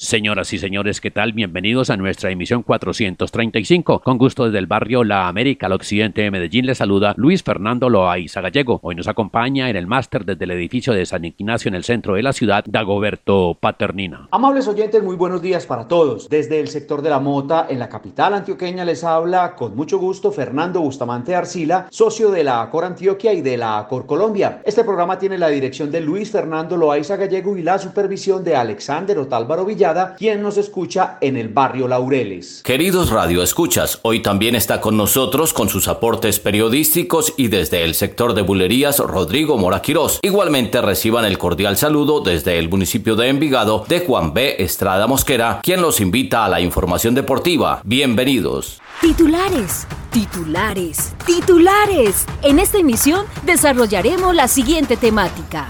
Señoras y señores, ¿qué tal? Bienvenidos a nuestra emisión 435. Con gusto desde el barrio La América, al occidente de Medellín, les saluda Luis Fernando Loaiza Gallego. Hoy nos acompaña en el máster desde el edificio de San Ignacio en el centro de la ciudad, Dagoberto Paternina. Amables oyentes, muy buenos días para todos. Desde el sector de la Mota, en la capital antioqueña, les habla con mucho gusto Fernando Bustamante Arcila, socio de la Acor Antioquia y de la Acor Colombia. Este programa tiene la dirección de Luis Fernando Loaiza Gallego y la supervisión de Alexander Otálvaro Villada quien nos escucha en el barrio Laureles. Queridos Radio Escuchas, hoy también está con nosotros con sus aportes periodísticos y desde el sector de bulerías Rodrigo Moraquirós. Igualmente reciban el cordial saludo desde el municipio de Envigado de Juan B. Estrada Mosquera, quien los invita a la información deportiva. Bienvenidos. Titulares, titulares, titulares. En esta emisión desarrollaremos la siguiente temática.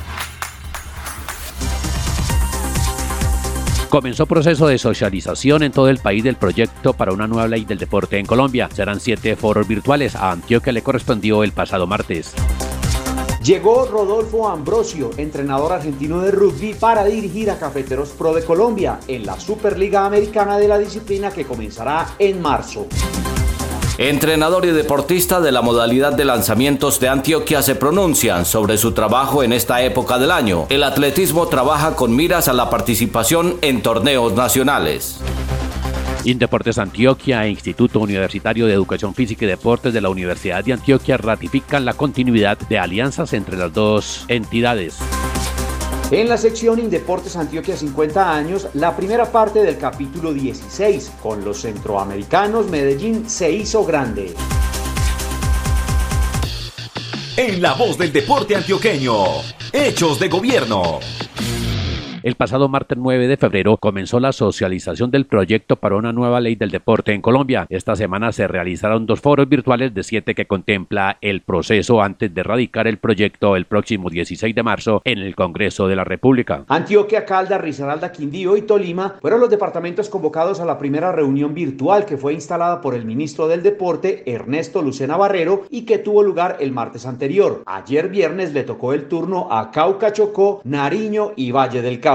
Comenzó proceso de socialización en todo el país del proyecto para una nueva ley del deporte en Colombia. Serán siete foros virtuales. A Antioquia le correspondió el pasado martes. Llegó Rodolfo Ambrosio, entrenador argentino de rugby, para dirigir a Cafeteros Pro de Colombia en la Superliga Americana de la disciplina que comenzará en marzo. Entrenador y deportista de la modalidad de lanzamientos de Antioquia se pronuncian sobre su trabajo en esta época del año. El atletismo trabaja con miras a la participación en torneos nacionales. Indeportes Antioquia e Instituto Universitario de Educación Física y Deportes de la Universidad de Antioquia ratifican la continuidad de alianzas entre las dos entidades. En la sección Indeportes Antioquia 50 años, la primera parte del capítulo 16, con los centroamericanos, Medellín se hizo grande. En la voz del deporte antioqueño, Hechos de Gobierno. El pasado martes 9 de febrero comenzó la socialización del proyecto para una nueva ley del deporte en Colombia. Esta semana se realizaron dos foros virtuales de siete que contempla el proceso antes de radicar el proyecto el próximo 16 de marzo en el Congreso de la República. Antioquia, Calda, Risaralda, Quindío y Tolima fueron los departamentos convocados a la primera reunión virtual que fue instalada por el ministro del Deporte, Ernesto Lucena Barrero, y que tuvo lugar el martes anterior. Ayer viernes le tocó el turno a Cauca, Chocó, Nariño y Valle del Cauca.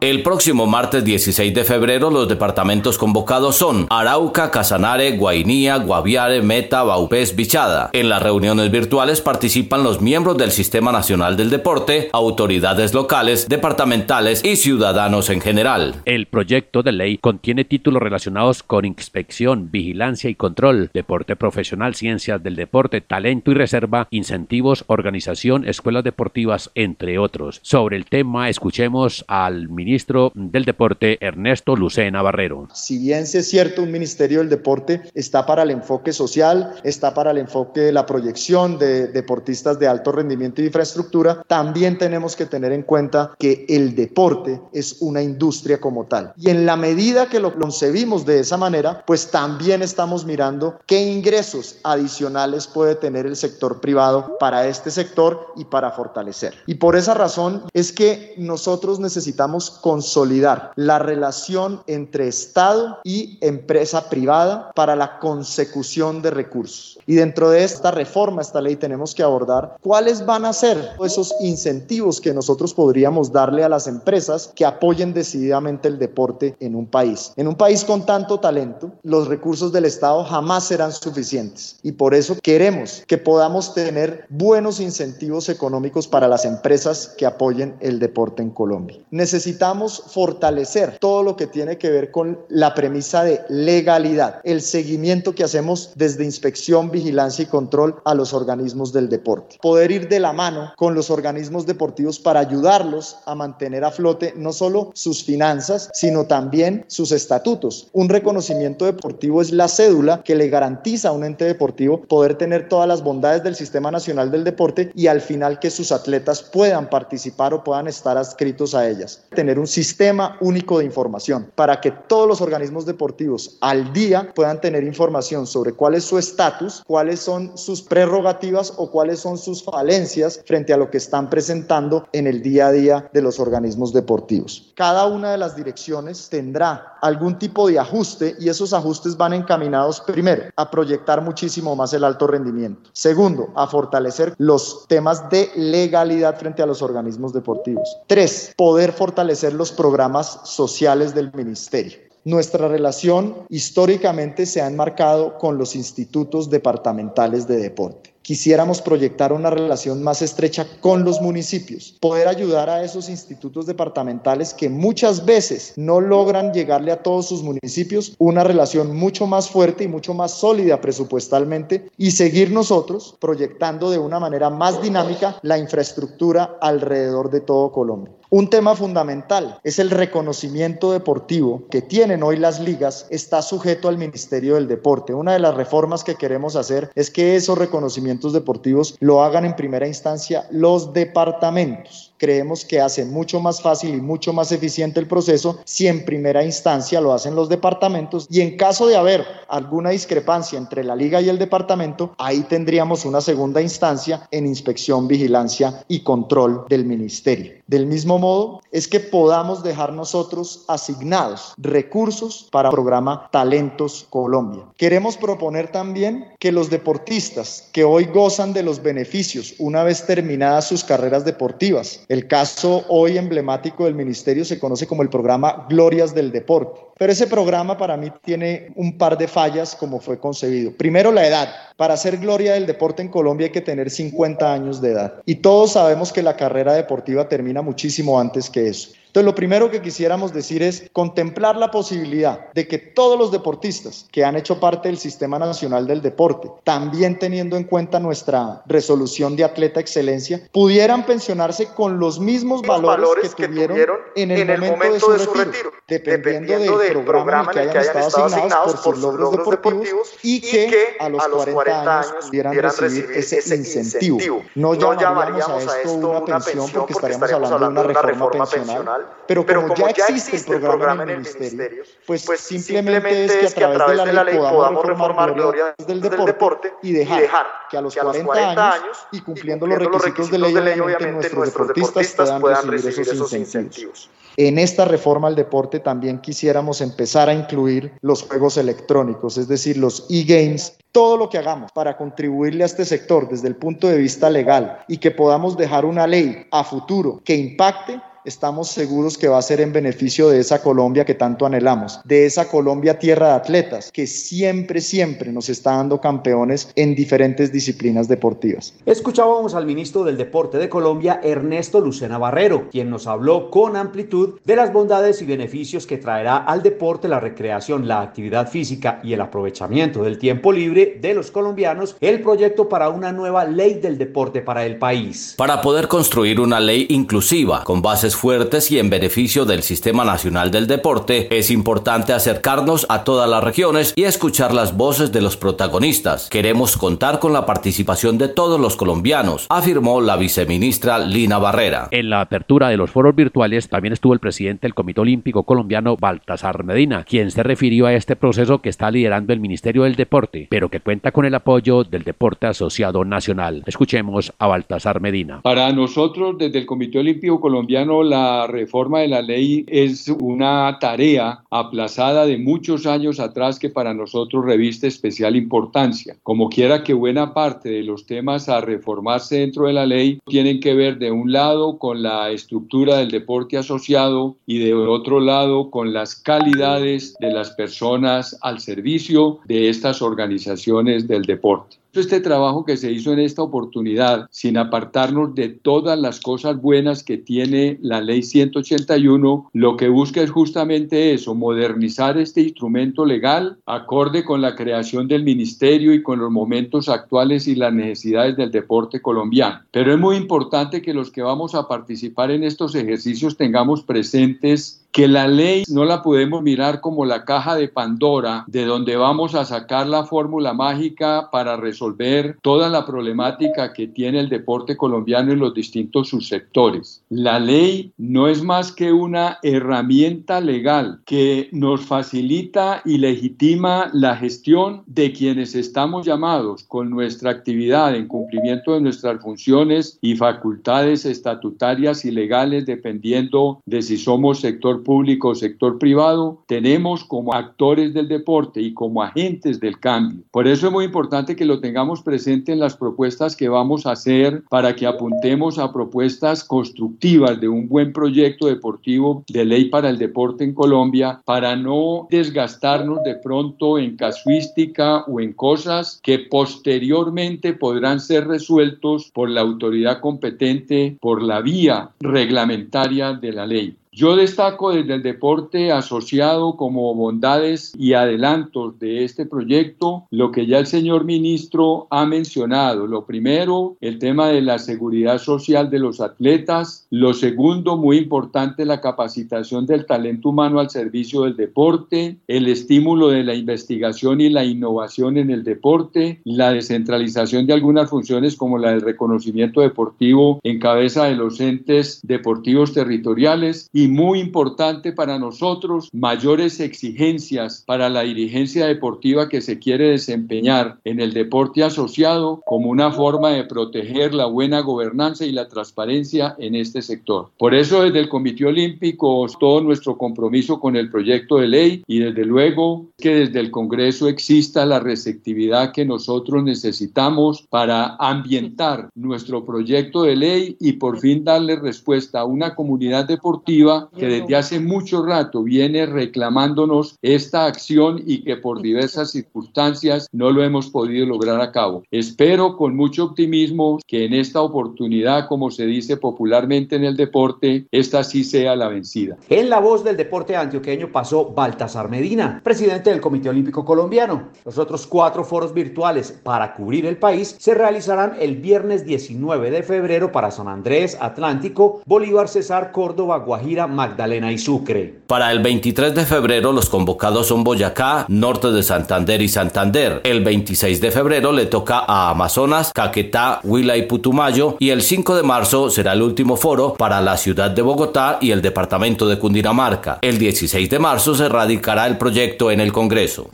El próximo martes 16 de febrero los departamentos convocados son Arauca, Casanare, Guainía, Guaviare, Meta, Baupés, Bichada. En las reuniones virtuales participan los miembros del Sistema Nacional del Deporte, autoridades locales, departamentales y ciudadanos en general. El proyecto de ley contiene títulos relacionados con inspección, vigilancia y control, deporte profesional, ciencias del deporte, talento y reserva, incentivos, organización, escuelas deportivas, entre otros. Sobre el tema escuchemos a al ministro del Deporte, Ernesto Lucena Barrero. Si bien es cierto, un Ministerio del Deporte está para el enfoque social, está para el enfoque de la proyección de deportistas de alto rendimiento y infraestructura, también tenemos que tener en cuenta que el deporte es una industria como tal. Y en la medida que lo concebimos de esa manera, pues también estamos mirando qué ingresos adicionales puede tener el sector privado para este sector y para fortalecer. Y por esa razón es que nosotros necesitamos necesitamos consolidar la relación entre Estado y empresa privada para la consecución de recursos. Y dentro de esta reforma, esta ley, tenemos que abordar cuáles van a ser esos incentivos que nosotros podríamos darle a las empresas que apoyen decididamente el deporte en un país. En un país con tanto talento, los recursos del Estado jamás serán suficientes. Y por eso queremos que podamos tener buenos incentivos económicos para las empresas que apoyen el deporte en Colombia necesitamos fortalecer todo lo que tiene que ver con la premisa de legalidad, el seguimiento que hacemos desde inspección, vigilancia y control a los organismos del deporte. Poder ir de la mano con los organismos deportivos para ayudarlos a mantener a flote no solo sus finanzas, sino también sus estatutos. Un reconocimiento deportivo es la cédula que le garantiza a un ente deportivo poder tener todas las bondades del Sistema Nacional del Deporte y al final que sus atletas puedan participar o puedan estar adscritos a ellas. Tener un sistema único de información para que todos los organismos deportivos al día puedan tener información sobre cuál es su estatus, cuáles son sus prerrogativas o cuáles son sus falencias frente a lo que están presentando en el día a día de los organismos deportivos. Cada una de las direcciones tendrá algún tipo de ajuste y esos ajustes van encaminados primero a proyectar muchísimo más el alto rendimiento. Segundo, a fortalecer los temas de legalidad frente a los organismos deportivos. Tres, poder fortalecer los programas sociales del ministerio. Nuestra relación históricamente se ha enmarcado con los institutos departamentales de deporte quisiéramos proyectar una relación más estrecha con los municipios, poder ayudar a esos institutos departamentales que muchas veces no logran llegarle a todos sus municipios una relación mucho más fuerte y mucho más sólida presupuestalmente y seguir nosotros proyectando de una manera más dinámica la infraestructura alrededor de todo Colombia. Un tema fundamental es el reconocimiento deportivo que tienen hoy las ligas, está sujeto al Ministerio del Deporte. Una de las reformas que queremos hacer es que esos reconocimientos deportivos lo hagan en primera instancia los departamentos creemos que hace mucho más fácil y mucho más eficiente el proceso si en primera instancia lo hacen los departamentos y en caso de haber alguna discrepancia entre la liga y el departamento, ahí tendríamos una segunda instancia en inspección, vigilancia y control del ministerio. Del mismo modo, es que podamos dejar nosotros asignados recursos para el programa Talentos Colombia. Queremos proponer también que los deportistas que hoy gozan de los beneficios una vez terminadas sus carreras deportivas, el caso hoy emblemático del ministerio se conoce como el programa Glorias del Deporte. Pero ese programa para mí tiene un par de fallas como fue concebido. Primero, la edad. Para ser gloria del deporte en Colombia hay que tener 50 años de edad. Y todos sabemos que la carrera deportiva termina muchísimo antes que eso. Entonces, lo primero que quisiéramos decir es contemplar la posibilidad de que todos los deportistas que han hecho parte del Sistema Nacional del Deporte, también teniendo en cuenta nuestra resolución de atleta excelencia, pudieran pensionarse con los mismos valores, que, tuvieron en el, momento, de su, retiro, dependiendo, del programa, en el que hayan estado asignados por sus logros, deportivos, y, que, a los 40, años pudieran recibir ese, incentivo. No, llamaríamos a esto una pensión porque estaríamos hablando de una reforma pensional pero como, ya, existe el programa, en el ministerio, pues, pues simplemente, es que a través de la ley podamos reformar glorias del deporte y dejar, que a los 40 años y cumpliendo los requisitos de ley, obviamente nuestros deportistas puedan recibir esos incentivos. En esta reforma al deporte también quisiéramos empezar a incluir los juegos electrónicos, es decir, los e-games, todo lo que hagamos para contribuirle a este sector desde el punto de vista legal y que podamos dejar una ley a futuro que impacte estamos seguros que va a ser en beneficio de esa Colombia que tanto anhelamos, de esa Colombia tierra de atletas que siempre, siempre nos está dando campeones en diferentes disciplinas deportivas. Escuchábamos al ministro del Deporte de Colombia, Ernesto Lucena Barrero, quien nos habló con amplitud de las bondades y beneficios que traerá al deporte la recreación, la actividad física y el aprovechamiento del tiempo libre de los colombianos, el proyecto para una nueva ley del deporte para el país. Para poder construir una ley inclusiva con bases fuertes y en beneficio del Sistema Nacional del Deporte, es importante acercarnos a todas las regiones y escuchar las voces de los protagonistas. Queremos contar con la participación de todos los colombianos, afirmó la viceministra Lina Barrera. En la apertura de los foros virtuales también estuvo el presidente del Comité Olímpico Colombiano, Baltasar Medina, quien se refirió a este proceso que está liderando el Ministerio del Deporte, pero que cuenta con el apoyo del Deporte Asociado Nacional. Escuchemos a Baltasar Medina. Para nosotros, desde el Comité Olímpico Colombiano, la reforma de la ley es una tarea aplazada de muchos años atrás que para nosotros reviste especial importancia. Como quiera que buena parte de los temas a reformarse dentro de la ley tienen que ver de un lado con la estructura del deporte asociado y de otro lado con las calidades de las personas al servicio de estas organizaciones del deporte. Este trabajo que se hizo en esta oportunidad, sin apartarnos de todas las cosas buenas que tiene la ley 181, lo que busca es justamente eso, modernizar este instrumento legal acorde con la creación del ministerio y con los momentos actuales y las necesidades del deporte colombiano. Pero es muy importante que los que vamos a participar en estos ejercicios tengamos presentes que la ley no la podemos mirar como la caja de Pandora, de donde vamos a sacar la fórmula mágica para resolver toda la problemática que tiene el deporte colombiano en los distintos subsectores. La ley no es más que una herramienta legal que nos facilita y legitima la gestión de quienes estamos llamados con nuestra actividad en cumplimiento de nuestras funciones y facultades estatutarias y legales dependiendo de si somos sector público o sector privado, tenemos como actores del deporte y como agentes del cambio. Por eso es muy importante que lo tengamos presente en las propuestas que vamos a hacer para que apuntemos a propuestas constructivas de un buen proyecto deportivo de ley para el deporte en Colombia, para no desgastarnos de pronto en casuística o en cosas que posteriormente podrán ser resueltos por la autoridad competente por la vía reglamentaria de la ley. Yo destaco desde el deporte asociado como bondades y adelantos de este proyecto lo que ya el señor ministro ha mencionado. Lo primero, el tema de la seguridad social de los atletas. Lo segundo, muy importante, la capacitación del talento humano al servicio del deporte, el estímulo de la investigación y la innovación en el deporte, la descentralización de algunas funciones como la del reconocimiento deportivo en cabeza de los entes deportivos territoriales muy importante para nosotros, mayores exigencias para la dirigencia deportiva que se quiere desempeñar en el deporte asociado como una forma de proteger la buena gobernanza y la transparencia en este sector. Por eso desde el Comité Olímpico todo nuestro compromiso con el proyecto de ley y desde luego que desde el Congreso exista la receptividad que nosotros necesitamos para ambientar nuestro proyecto de ley y por fin darle respuesta a una comunidad deportiva que desde hace mucho rato viene reclamándonos esta acción y que por diversas circunstancias no lo hemos podido lograr a cabo. Espero con mucho optimismo que en esta oportunidad, como se dice popularmente en el deporte, esta sí sea la vencida. En la voz del deporte antioqueño pasó Baltasar Medina, presidente del Comité Olímpico Colombiano. Los otros cuatro foros virtuales para cubrir el país se realizarán el viernes 19 de febrero para San Andrés, Atlántico, Bolívar, Cesar, Córdoba, Guajira, Magdalena y Sucre. Para el 23 de febrero los convocados son Boyacá, Norte de Santander y Santander. El 26 de febrero le toca a Amazonas, Caquetá, Huila y Putumayo y el 5 de marzo será el último foro para la ciudad de Bogotá y el departamento de Cundinamarca. El 16 de marzo se radicará el proyecto en el Congreso.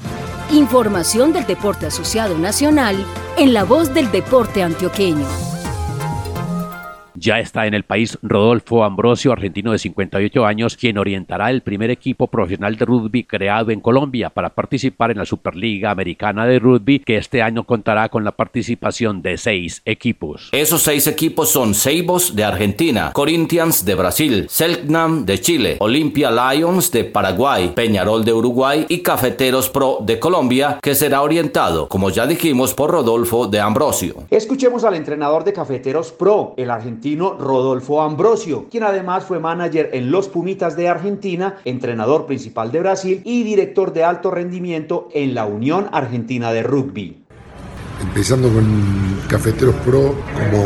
Información del deporte asociado nacional en la voz del deporte antioqueño. Ya está en el país Rodolfo Ambrosio, argentino de 58 años, quien orientará el primer equipo profesional de rugby creado en Colombia para participar en la Superliga Americana de Rugby, que este año contará con la participación de seis equipos. Esos seis equipos son Seibos de Argentina, Corinthians de Brasil, Selknam de Chile, Olympia Lions de Paraguay, Peñarol de Uruguay y Cafeteros Pro de Colombia, que será orientado, como ya dijimos, por Rodolfo de Ambrosio. Escuchemos al entrenador de Cafeteros Pro, el argentino Rodolfo Ambrosio, quien además fue manager en los Pumitas de Argentina, entrenador principal de Brasil y director de alto rendimiento en la Unión Argentina de Rugby empezando con Cafeteros Pro como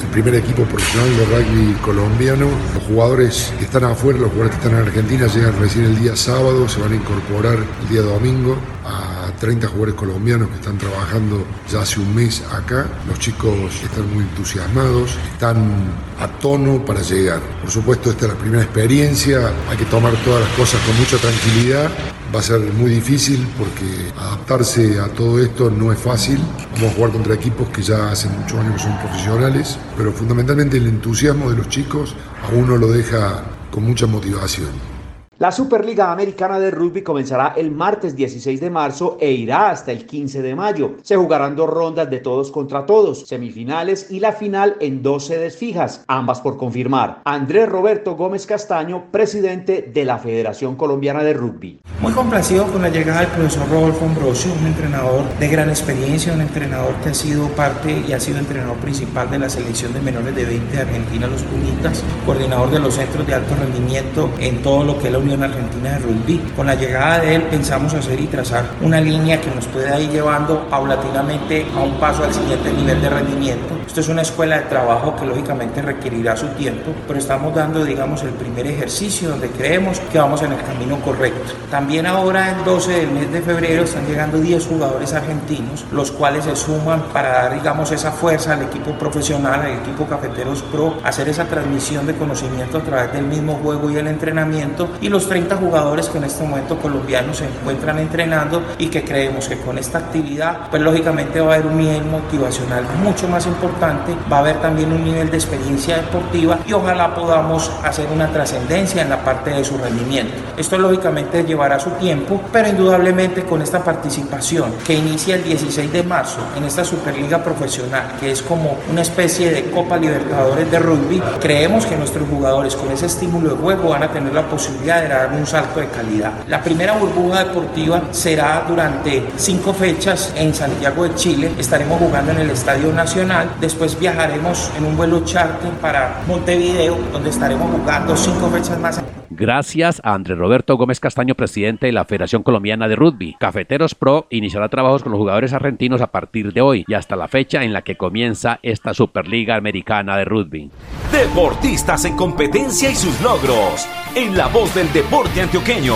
el primer equipo profesional de rugby colombiano. Los jugadores que están afuera, los jugadores que están en Argentina llegan recién el día sábado, se van a incorporar el día domingo a 30 jugadores colombianos que están trabajando ya hace un mes acá. Los chicos están muy entusiasmados, están a tono para llegar. Por supuesto, esta es la primera experiencia, hay que tomar todas las cosas con mucha tranquilidad. Va a ser muy difícil porque adaptarse a todo esto no es fácil. Vamos a jugar contra equipos que ya hace muchos años son profesionales, pero fundamentalmente el entusiasmo de los chicos a uno lo deja con mucha motivación. La Superliga Americana de Rugby comenzará el martes 16 de marzo e irá hasta el 15 de mayo. Se jugarán dos rondas de todos contra todos, semifinales y la final en dos sedes fijas, ambas por confirmar. Andrés Roberto Gómez Castaño, presidente de la Federación Colombiana de Rugby. Muy complacido con la llegada del profesor Rodolfo Ambrosio, un entrenador de gran experiencia, un entrenador que ha sido parte y ha sido entrenador principal de la selección de menores de 20 de Argentina, los Pumitas, coordinador de los centros de alto rendimiento en todo lo que es la Unión Argentina de Rugby. Con la llegada de él pensamos hacer y trazar una línea que nos pueda ir llevando paulatinamente a un paso al siguiente nivel de rendimiento Esto es una escuela de trabajo que lógicamente requerirá su tiempo, pero estamos dando, digamos, el primer ejercicio donde creemos que vamos en el camino correcto. También ahora, el 12 del mes de febrero, están llegando 10 jugadores argentinos, los cuales se suman para dar, digamos, esa fuerza al equipo profesional, al equipo Cafeteros Pro, hacer esa transmisión de conocimiento a través del mismo juego y el entrenamiento, y los 30 jugadores que en este momento colombianos se encuentran entrenando y que creemos que con esta actividad, pues lógicamente va a haber un nivel motivacional mucho más importante, va a haber también un nivel de experiencia deportiva y ojalá podamos hacer una trascendencia en la parte de su rendimiento. Esto lógicamente llevará su tiempo, pero indudablemente con esta participación que inicia el 16 de marzo en esta Superliga Profesional, que es como una especie de Copa Libertadores de rugby, creemos que nuestros jugadores con ese estímulo de juego van a tener la posibilidad de dar un salto de calidad. La primera burbuja deportiva será durante cinco fechas en Santiago de Chile. Estaremos jugando en el Estadio Nacional. Después viajaremos en un vuelo charter para Montevideo, donde estaremos jugando cinco fechas más. Gracias a Andrés Roberto Gómez Castaño, presidente de la Federación Colombiana de Rugby. Cafeteros Pro iniciará trabajos con los jugadores argentinos a partir de hoy y hasta la fecha en la que comienza esta Superliga Americana de Rugby. Deportistas en competencia y sus logros. En la voz del deporte antioqueño.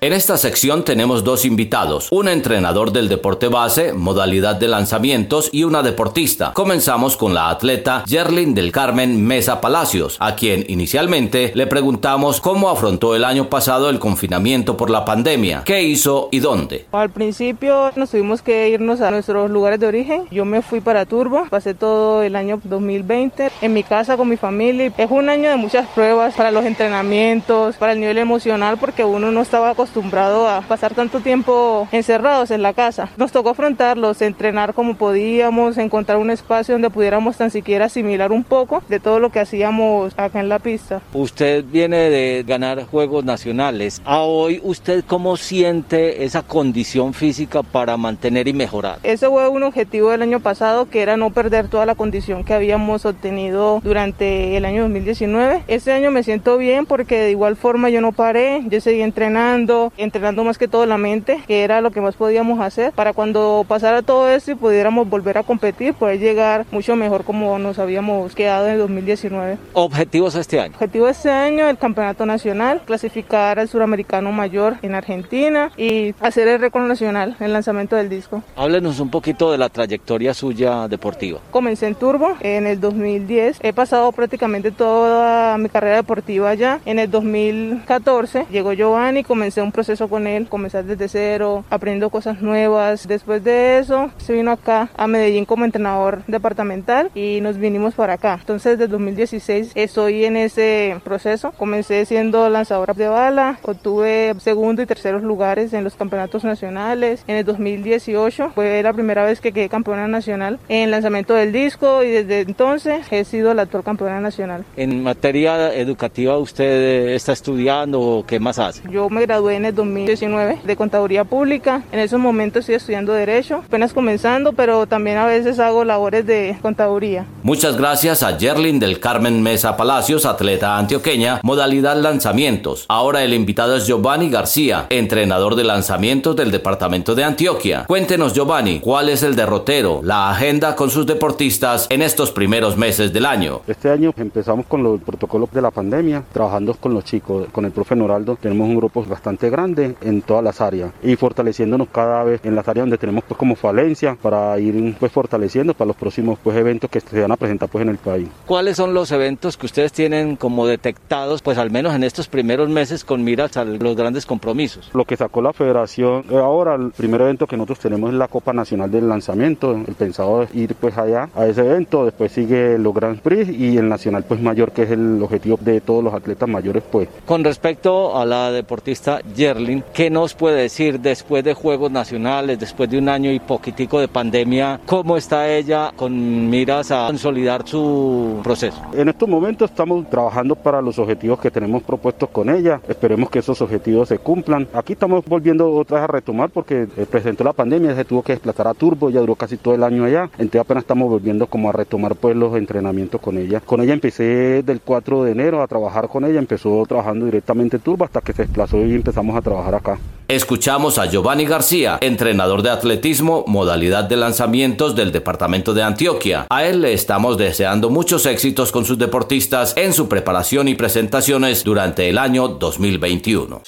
En esta sección tenemos dos invitados, un entrenador del deporte base, modalidad de lanzamientos y una deportista. Comenzamos con la atleta Yerlin del Carmen Mesa Palacios, a quien inicialmente le preguntamos cómo afrontó el año pasado el confinamiento por la pandemia, qué hizo y dónde. Al principio nos tuvimos que irnos a nuestros lugares de origen. Yo me fui para Turbo, pasé todo el año 2020 en mi casa con mi familia. Es un año de muchas pruebas para los entrenamientos, para el nivel emocional, porque uno no estaba acostumbrado acostumbrado a pasar tanto tiempo encerrados en la casa. Nos tocó afrontarlos, entrenar como podíamos, encontrar un espacio donde pudiéramos tan siquiera asimilar un poco de todo lo que hacíamos acá en la pista. Usted viene de ganar Juegos Nacionales. A hoy, ¿usted cómo siente esa condición física para mantener y mejorar? Ese fue un objetivo del año pasado, que era no perder toda la condición que habíamos obtenido durante el año 2019. Este año me siento bien porque de igual forma yo no paré, yo seguí entrenando, entrenando, más que todo la mente, que era lo que más podíamos hacer para cuando pasara todo esto y pudiéramos volver a competir, poder llegar mucho mejor como nos habíamos quedado en 2019. ¿Objetivos este año? Objetivo este año, el campeonato nacional, clasificar al suramericano mayor en Argentina y hacer el récord nacional, el lanzamiento del disco. Háblenos un poquito de la trayectoria suya deportiva. Comencé en Turbo en el 2010, he pasado prácticamente toda mi carrera deportiva allá. En el 2014 llegó Giovanni, comencé un un proceso con él, comenzar desde cero, aprendiendo cosas nuevas. Después de eso, se vino acá a Medellín como entrenador departamental y nos vinimos para acá. Entonces, desde 2016 estoy en ese proceso. Comencé siendo lanzadora de bala, obtuve segundo y terceros lugares en los campeonatos nacionales. En el 2018 fue la primera vez que quedé campeona nacional en lanzamiento del disco y desde entonces he sido la actual campeona nacional. En materia educativa, ¿usted está estudiando o qué más hace? Yo me gradué en el 2019 de Contaduría Pública. En esos momentos estoy estudiando Derecho, apenas comenzando, pero también a veces hago labores de contaduría. Muchas gracias a Yerlin del Carmen Mesa Palacios, atleta antioqueña, modalidad lanzamientos. Ahora el invitado es Giovanni García, entrenador de lanzamientos del departamento de Antioquia. Cuéntenos, Giovanni, cuál es el derrotero, la agenda con sus deportistas en estos primeros meses del año. Este año empezamos con los protocolos de la pandemia, trabajando con los chicos, con el profe Noraldo. Tenemos un grupo bastante grande en todas las áreas y fortaleciéndonos cada vez en las áreas donde tenemos pues como falencia para ir pues fortaleciendo para los próximos pues eventos que se van a presentar pues en el país. ¿Cuáles son los eventos que ustedes tienen como detectados pues al menos en estos primeros meses con miras a los grandes compromisos? Lo que sacó la federación eh, ahora el primer evento que nosotros tenemos es la Copa Nacional del Lanzamiento, el pensado es ir pues allá a ese evento, después sigue los Grand Prix y el nacional pues mayor que es el objetivo de todos los atletas mayores pues. Con respecto a la deportista Yerlin, ¿qué nos puede decir después de Juegos Nacionales, después de un año y poquitico de pandemia, cómo está ella con miras a consolidar su proceso? En estos momentos estamos trabajando para los objetivos que tenemos propuestos con ella, esperemos que esos objetivos se cumplan. Aquí estamos volviendo otra vez a retomar porque eh, presentó la pandemia, se tuvo que desplazar a Turbo, ya duró casi todo el año allá, entonces apenas estamos volviendo como a retomar pues los entrenamientos con ella. Con ella empecé del 4 de enero a trabajar con ella, empezó trabajando directamente en Turbo hasta que se desplazó y empezó comenzamos a trabajar acá. Escuchamos a Giovanni García, entrenador de atletismo, modalidad de lanzamientos del departamento de Antioquia. A él le estamos deseando muchos éxitos con sus deportistas en su preparación y presentaciones durante el año 2021.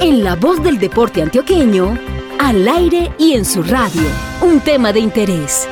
En la voz del deporte antioqueño, al aire y en su radio, un tema de interés.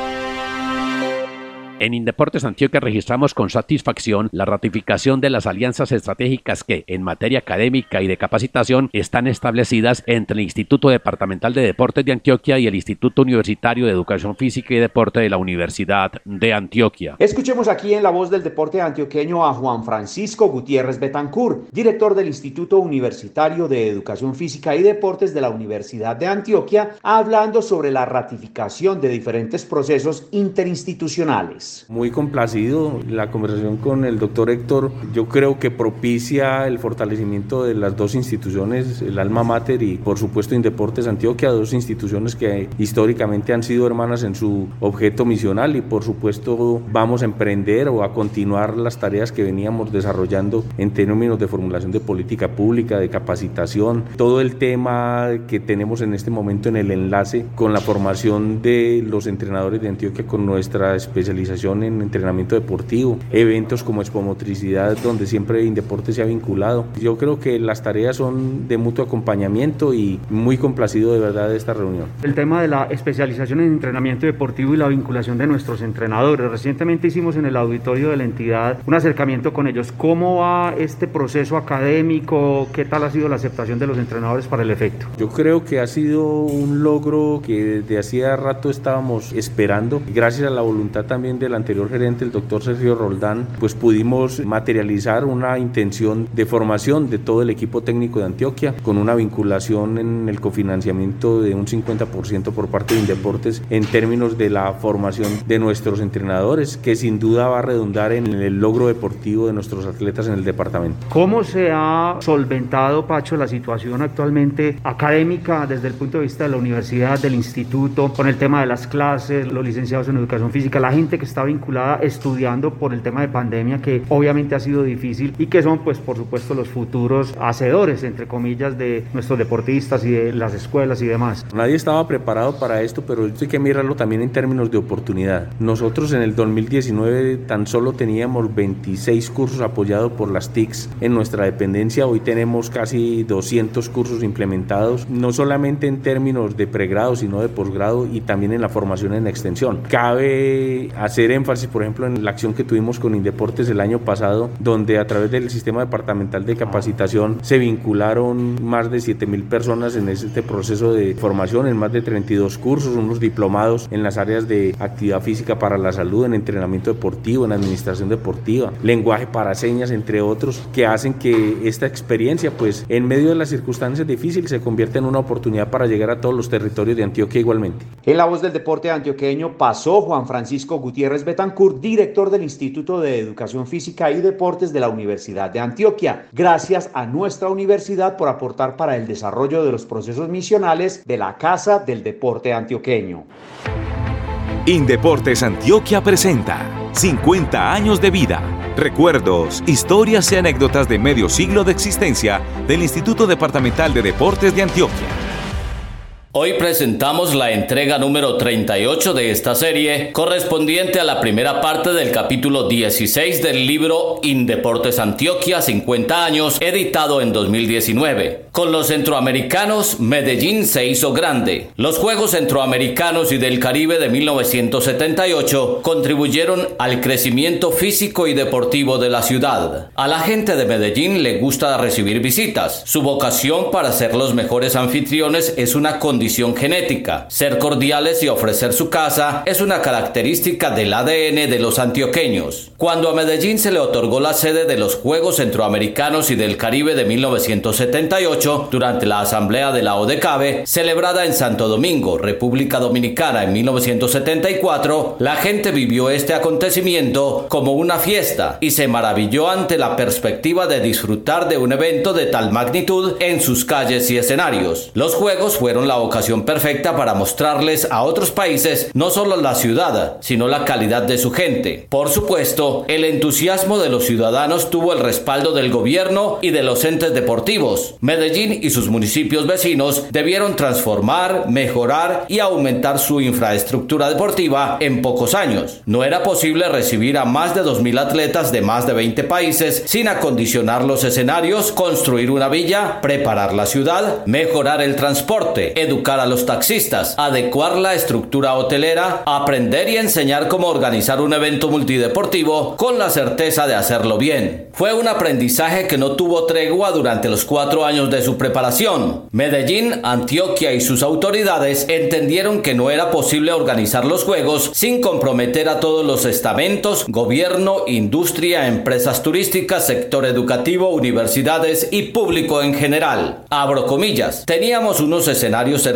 En Indeportes Antioquia registramos con satisfacción la ratificación de las alianzas estratégicas que, en materia académica y de capacitación, están establecidas entre el Instituto Departamental de Deportes de Antioquia y el Instituto Universitario de Educación Física y Deporte de la Universidad de Antioquia. Escuchemos aquí en la voz del deporte antioqueño a Juan Francisco Gutiérrez Betancur, director del Instituto Universitario de Educación Física y Deportes de la Universidad de Antioquia, hablando sobre la ratificación de diferentes procesos interinstitucionales. Muy complacido la conversación con el doctor Héctor. Yo creo que propicia el fortalecimiento de las dos instituciones, el Alma Mater y por supuesto Indeportes Antioquia, dos instituciones que históricamente han sido hermanas en su objeto misional y por supuesto vamos a emprender o a continuar las tareas que veníamos desarrollando en términos de formulación de política pública, de capacitación, todo el tema que tenemos en este momento en el enlace con la formación de los entrenadores de Antioquia con nuestra especialización en entrenamiento deportivo, eventos como Expomotricidad, donde siempre Indeporte se ha vinculado. Yo creo que las tareas son de mutuo acompañamiento y muy complacido de verdad de esta reunión. El tema de la especialización en entrenamiento deportivo y la vinculación de nuestros entrenadores. Recientemente hicimos en el auditorio de la entidad un acercamiento con ellos. ¿Cómo va este proceso académico? ¿Qué tal ha sido la aceptación de los entrenadores para el efecto? Yo creo que ha sido un logro que desde hacía rato estábamos esperando, gracias a la voluntad también del anterior gerente, el doctor Sergio Roldán, pues pudimos materializar una intención de formación de todo el equipo técnico de Antioquia con una vinculación en el cofinanciamiento de un 50% por parte de Indeportes en términos de la formación de nuestros entrenadores, que sin duda va a redundar en el logro deportivo de nuestros atletas en el departamento. ¿Cómo se ha solventado, Pacho, la situación actualmente académica desde el punto de vista de la universidad, del instituto, con el tema de las clases, los licenciados en educación física, la gente que está vinculada estudiando por el tema de pandemia que obviamente ha sido difícil y que son pues por supuesto los futuros hacedores entre comillas de nuestros deportistas y de las escuelas y demás. Nadie estaba preparado para esto, pero hay que mirarlo también en términos de oportunidad. Nosotros en el 2019 tan solo teníamos 26 cursos apoyados por las TICs en nuestra dependencia, hoy tenemos casi 200 cursos implementados, no solamente en términos de pregrado, sino de posgrado y también en la formación en extensión. Cabe hacer énfasis, por ejemplo, en la acción que tuvimos con Indeportes el año pasado, donde a través del sistema departamental de capacitación se vincularon más de 7 mil personas en este proceso de formación, en más de 32 cursos, unos diplomados en las áreas de actividad física para la salud, en entrenamiento deportivo, en administración deportiva, lenguaje para señas, entre otros, que hacen que esta experiencia, pues en medio de las circunstancias difíciles, se convierta en una oportunidad para llegar a todos los territorios de Antioquia igualmente. En la voz del deporte antioqueño pasó Juan Francisco Gutiérrez Betancourt, director del Instituto de Educación Física y Deportes de la Universidad de Antioquia. Gracias a nuestra universidad por aportar para el desarrollo de los procesos misionales de la Casa del Deporte Antioqueño. Indeportes Antioquia presenta 50 años de vida. Recuerdos, historias y anécdotas de medio siglo de existencia del Instituto Departamental de Deportes de Antioquia. Hoy presentamos la entrega número 38 de esta serie, correspondiente a la primera parte del capítulo 16 del libro Indeportes Antioquia 50 años, editado en 2019. Con los centroamericanos, Medellín se hizo grande. Los Juegos Centroamericanos y del Caribe de 1978 contribuyeron al crecimiento físico y deportivo de la ciudad. A la gente de Medellín le gusta recibir visitas. Su vocación para ser los mejores anfitriones es una condición genética. Ser cordiales y ofrecer su casa es una característica del ADN de los antioqueños. Cuando a Medellín se le otorgó la sede de los Juegos Centroamericanos y del Caribe de 1978, durante la Asamblea de la ODECABE, celebrada en Santo Domingo, República Dominicana en 1974, la gente vivió este acontecimiento como una fiesta y se maravilló ante la perspectiva de disfrutar de un evento de tal magnitud en sus calles y escenarios. Los Juegos fueron la ocasión ocasión perfecta para mostrarles a otros países no solo la ciudad, sino la calidad de su gente. Por supuesto, el entusiasmo de los ciudadanos tuvo el respaldo del gobierno y de los entes deportivos. Medellín y sus municipios vecinos debieron transformar, mejorar y aumentar su infraestructura deportiva en pocos años. No era posible recibir a más de 2.000 atletas de más de 20 países sin acondicionar los escenarios, construir una villa, preparar la ciudad, mejorar el transporte, educar a los taxistas, adecuar la estructura hotelera, aprender y enseñar cómo organizar un evento multideportivo con la certeza de hacerlo bien. Fue un aprendizaje que no tuvo tregua durante los cuatro años de su preparación. Medellín, Antioquia y sus autoridades entendieron que no era posible organizar los Juegos sin comprometer a todos los estamentos, gobierno, industria, empresas turísticas, sector educativo, universidades y público en general. Comillas, teníamos unos escenarios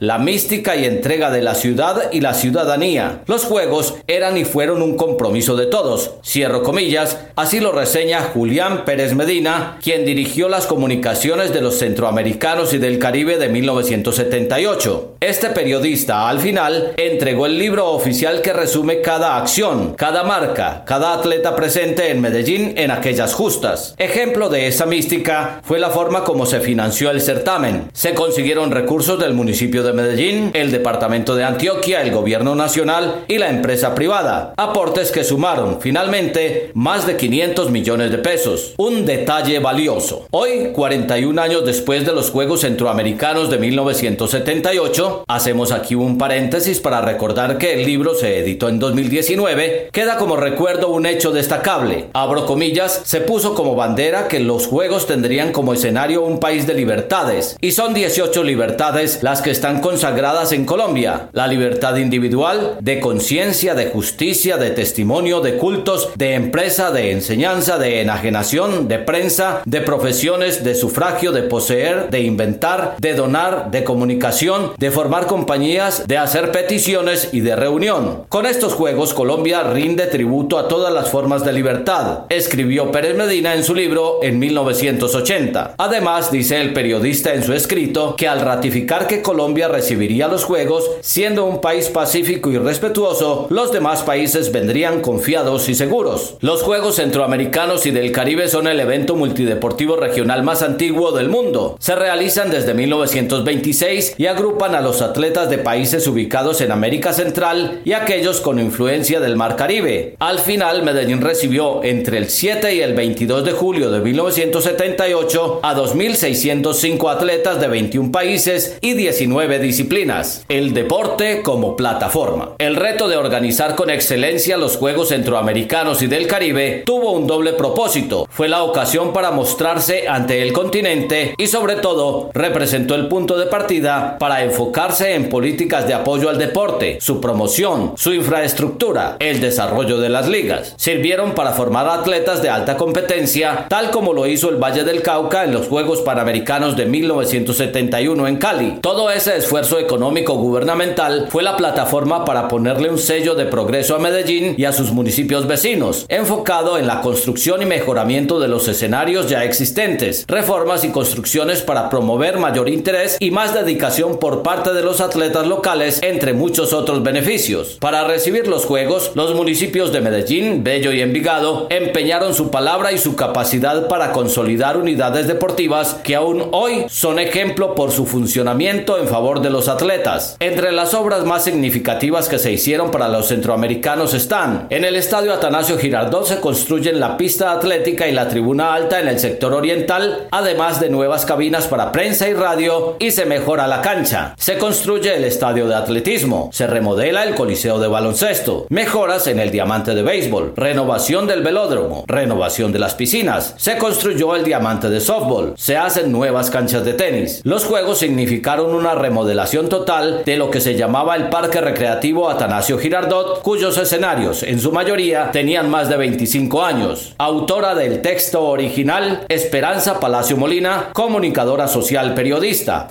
la mística y entrega de la ciudad y la ciudadanía. Los Juegos eran y fueron un compromiso de todos. Cierro comillas, así lo reseña Julián Pérez Medina, quien dirigió las comunicaciones de los centroamericanos y del Caribe de 1978. Este periodista, al final, entregó el libro oficial que resume cada acción, cada marca, cada atleta presente en Medellín en aquellas justas. Ejemplo de esa mística fue la forma como se financió el certamen. Se consiguieron recursos del municipio de Medellín, el departamento de Antioquia, el gobierno nacional y la empresa privada. Aportes que sumaron finalmente más de 500 millones de pesos. Un detalle valioso. Hoy, 41 años después de los Juegos Centroamericanos de 1978, hacemos aquí un paréntesis para recordar que el libro se editó en 2019, queda como recuerdo un hecho destacable. Abro comillas, se puso como bandera que los Juegos tendrían como escenario un país de libertades, y son 18 libertades las que están consagradas en Colombia. La libertad individual, de conciencia, de justicia, de testimonio, de cultos, de empresa, de enseñanza, de enajenación, de prensa, de profesiones, de sufragio, de poseer, de inventar, de donar, de comunicación, de formar compañías, de hacer peticiones y de reunión. Con estos juegos Colombia rinde tributo a todas las formas de libertad, escribió Pérez Medina en su libro en 1980. Además, dice el periodista en su escrito que al ratificar que Colombia recibiría los Juegos, siendo un país pacífico y respetuoso, los demás países vendrían confiados y seguros. Los Juegos Centroamericanos y del Caribe son el evento multideportivo regional más antiguo del mundo. Se realizan desde 1926 y agrupan a los atletas de países ubicados en América Central y aquellos con influencia del Mar Caribe. Al final, Medellín recibió entre el 7 y el 22 de julio de 1978 a 2.605 atletas de 21 países y 19 disciplinas. El deporte como plataforma. El reto de organizar con excelencia los Juegos Centroamericanos y del Caribe tuvo un doble propósito. Fue la ocasión para mostrarse ante el continente y sobre todo representó el punto de partida para enfocarse en políticas de apoyo al deporte, su promoción, su infraestructura, el desarrollo de las ligas. Sirvieron para formar atletas de alta competencia, tal como lo hizo el Valle del Cauca en los Juegos Panamericanos de 1971 en Cali. Todo ese esfuerzo económico gubernamental fue la plataforma para ponerle un sello de progreso a Medellín y a sus municipios vecinos, enfocado en la construcción y mejoramiento de los escenarios ya existentes, reformas y construcciones para promover mayor interés y más dedicación por parte de los atletas locales, entre muchos otros beneficios. Para recibir los Juegos, los municipios de Medellín, Bello y Envigado empeñaron su palabra y su capacidad para consolidar unidades deportivas que aún hoy son ejemplo por su funcionamiento en favor de los atletas. Entre las obras más significativas que se hicieron para los centroamericanos están en el estadio Atanasio Girardot se construyen la pista atlética y la tribuna alta en el sector oriental, además de nuevas cabinas para prensa y radio y se mejora la cancha. Se construye el estadio de atletismo, se remodela el coliseo de baloncesto, mejoras en el diamante de béisbol, renovación del velódromo, renovación de las piscinas, se construyó el diamante de softball, se hacen nuevas canchas de tenis. Los juegos significaron una remodelación total de lo que se llamaba el Parque Recreativo Atanasio Girardot, cuyos escenarios en su mayoría tenían más de 25 años. Autora del texto original, Esperanza Palacio Molina, comunicadora social periodista.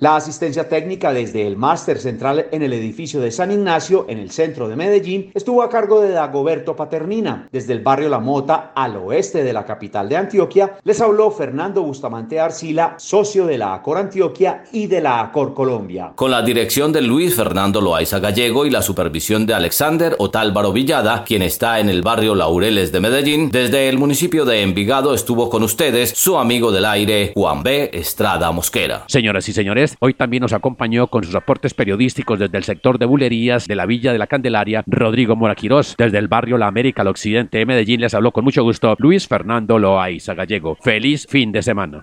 La asistencia técnica desde el máster central en el edificio de San Ignacio, en el centro de Medellín, estuvo a cargo de Dagoberto Paternina. Desde el barrio La Mota, al oeste de la capital de Antioquia, les habló Fernando Bustamante Arcila, socio de la Acor Antioquia y de la Acor Colombia. Con la dirección de Luis Fernando Loaiza Gallego y la supervisión de Alexander Otálvaro Villada, quien está en el barrio Laureles de Medellín, desde el municipio de Envigado estuvo con ustedes su amigo del aire, Juan B. Estrada Mosquera. Señoras y señores, hoy también nos acompañó con sus aportes periodísticos desde el sector de bulerías de la Villa de la Candelaria, Rodrigo Moraquirós. Desde el barrio La América al occidente de Medellín les habló con mucho gusto Luis Fernando Loaiza Gallego. Feliz fin de semana.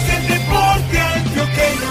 La voz del deporte antioqueño.